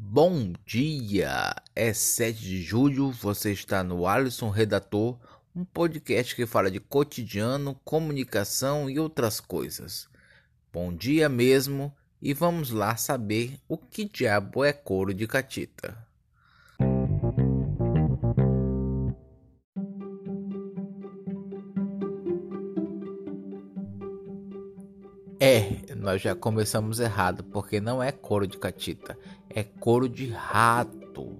Bom dia! É 7 de julho, você está no Alisson Redator, um podcast que fala de cotidiano, comunicação e outras coisas. Bom dia mesmo e vamos lá saber o que diabo é couro de catita. Nós já começamos errado, porque não é couro de catita, é couro de rato.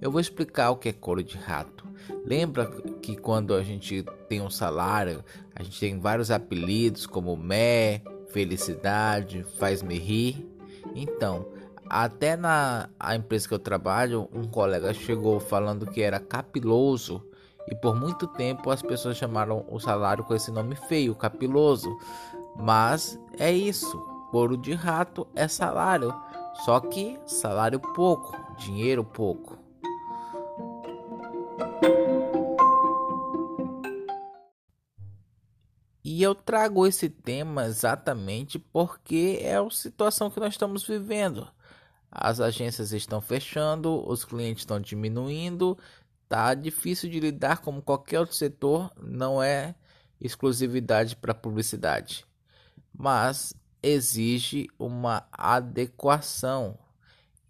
Eu vou explicar o que é couro de rato. Lembra que quando a gente tem um salário, a gente tem vários apelidos como Mé, Felicidade, Faz-me rir? Então, até na empresa que eu trabalho, um colega chegou falando que era capiloso e por muito tempo as pessoas chamaram o salário com esse nome feio, capiloso. Mas é isso, couro de rato é salário, só que salário pouco, dinheiro pouco. E eu trago esse tema exatamente porque é a situação que nós estamos vivendo. As agências estão fechando, os clientes estão diminuindo, tá difícil de lidar como qualquer outro setor, não é exclusividade para publicidade mas exige uma adequação.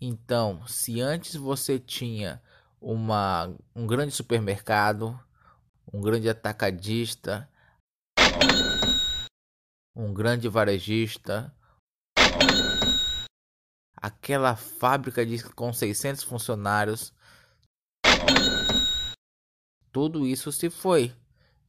Então, se antes você tinha uma, um grande supermercado, um grande atacadista, um grande varejista, aquela fábrica de, com 600 funcionários, tudo isso se foi.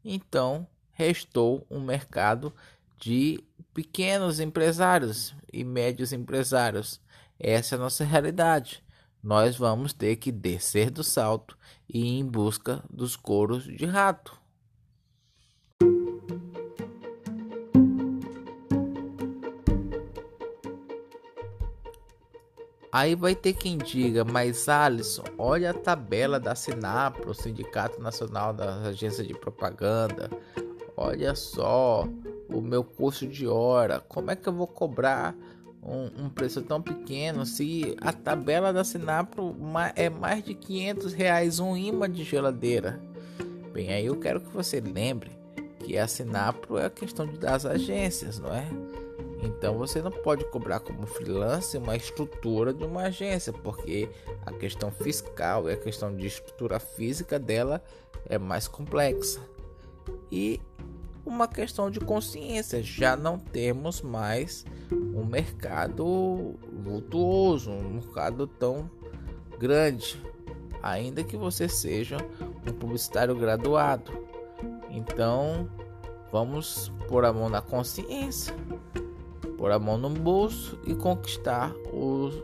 Então, restou um mercado de pequenos empresários e médios empresários. Essa é a nossa realidade. Nós vamos ter que descer do salto e ir em busca dos couros de rato. Aí vai ter quem diga, mas Alisson, olha a tabela da Sinapro, Sindicato Nacional das Agências de Propaganda. Olha só, o meu custo de hora, como é que eu vou cobrar um, um preço tão pequeno se a tabela da Sinapro é mais de 500 reais um imã de geladeira? Bem, aí eu quero que você lembre que a Sinapro é a questão das agências, não é? Então você não pode cobrar como freelancer uma estrutura de uma agência, porque a questão fiscal e a questão de estrutura física dela é mais complexa. E uma questão de consciência. Já não temos mais um mercado vultuoso, um mercado tão grande, ainda que você seja um publicitário graduado. Então, vamos pôr a mão na consciência, pôr a mão no bolso e conquistar os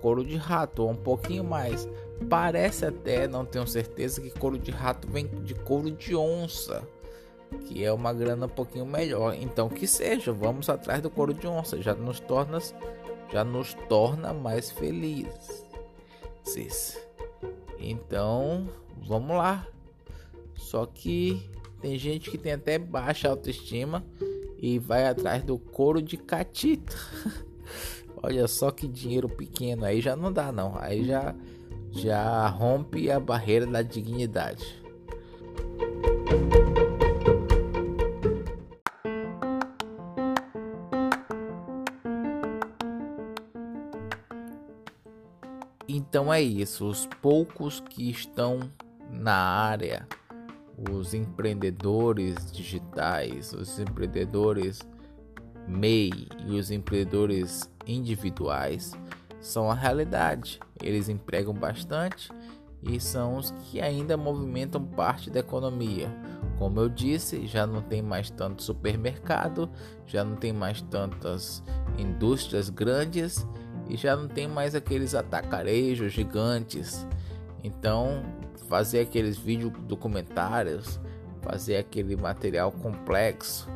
couro de rato, ou um pouquinho mais. Parece até, não tenho certeza, que couro de rato vem de couro de onça que é uma grana um pouquinho melhor. Então que seja, vamos atrás do couro de onça, já nos torna já nos torna mais felizes. Então, vamos lá. Só que tem gente que tem até baixa autoestima e vai atrás do couro de catita. Olha só que dinheiro pequeno aí já não dá não. Aí já já rompe a barreira da dignidade. Então é isso, os poucos que estão na área, os empreendedores digitais, os empreendedores MEI e os empreendedores individuais são a realidade. Eles empregam bastante e são os que ainda movimentam parte da economia. Como eu disse, já não tem mais tanto supermercado, já não tem mais tantas indústrias grandes e já não tem mais aqueles atacarejos gigantes. Então, fazer aqueles vídeos documentários, fazer aquele material complexo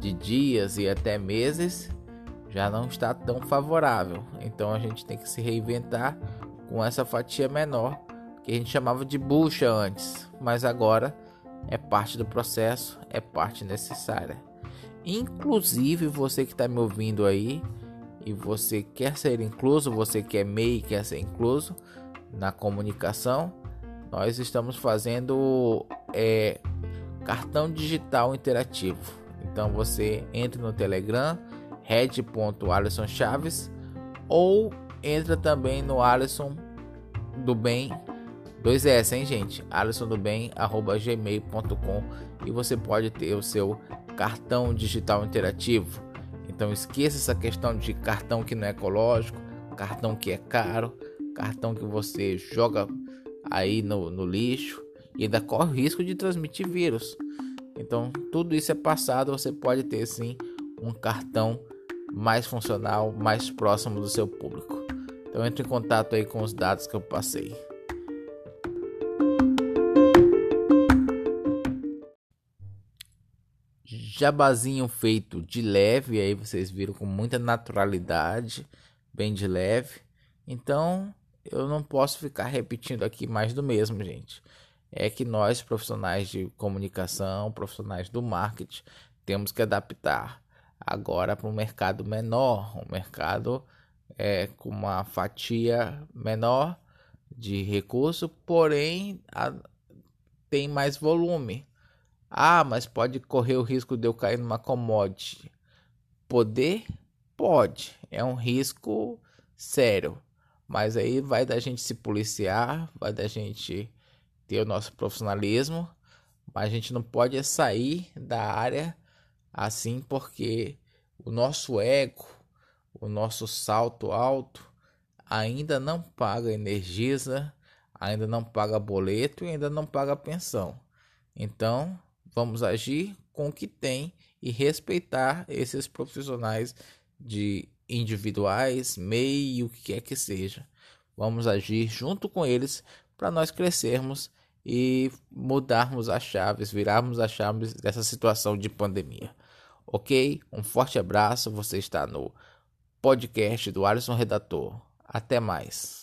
de dias e até meses já não está tão favorável. Então a gente tem que se reinventar com essa fatia menor que a gente chamava de bucha antes, mas agora é parte do processo, é parte necessária. Inclusive você que está me ouvindo aí, e você quer ser incluso, você que é MEI quer ser incluso na comunicação, nós estamos fazendo é, cartão digital interativo. Então você entra no Telegram, red.alisson Chaves ou entra também no Alisson do Bem 2S, hein, gente? Alisson do Bem gmail.com e você pode ter o seu cartão digital interativo. Então esqueça essa questão de cartão que não é ecológico, cartão que é caro, cartão que você joga aí no, no lixo e ainda corre o risco de transmitir vírus. Então tudo isso é passado, você pode ter sim um cartão mais funcional, mais próximo do seu público. Então entre em contato aí com os dados que eu passei. Jabazinho feito de leve, aí vocês viram com muita naturalidade, bem de leve. Então eu não posso ficar repetindo aqui mais do mesmo, gente. É que nós, profissionais de comunicação, profissionais do marketing, temos que adaptar agora para um mercado menor, um mercado é, com uma fatia menor de recurso, porém a, tem mais volume. Ah, mas pode correr o risco de eu cair numa commodity. Poder? Pode. É um risco sério. Mas aí vai da gente se policiar, vai da gente ter o nosso profissionalismo. Mas a gente não pode sair da área assim porque o nosso ego, o nosso salto alto ainda não paga energiza, ainda não paga boleto e ainda não paga pensão. Então, vamos agir com o que tem e respeitar esses profissionais de individuais, MEI e o que quer que seja. Vamos agir junto com eles para nós crescermos e mudarmos as chaves, virarmos as chaves dessa situação de pandemia. Ok? Um forte abraço. Você está no podcast do Alisson Redator. Até mais.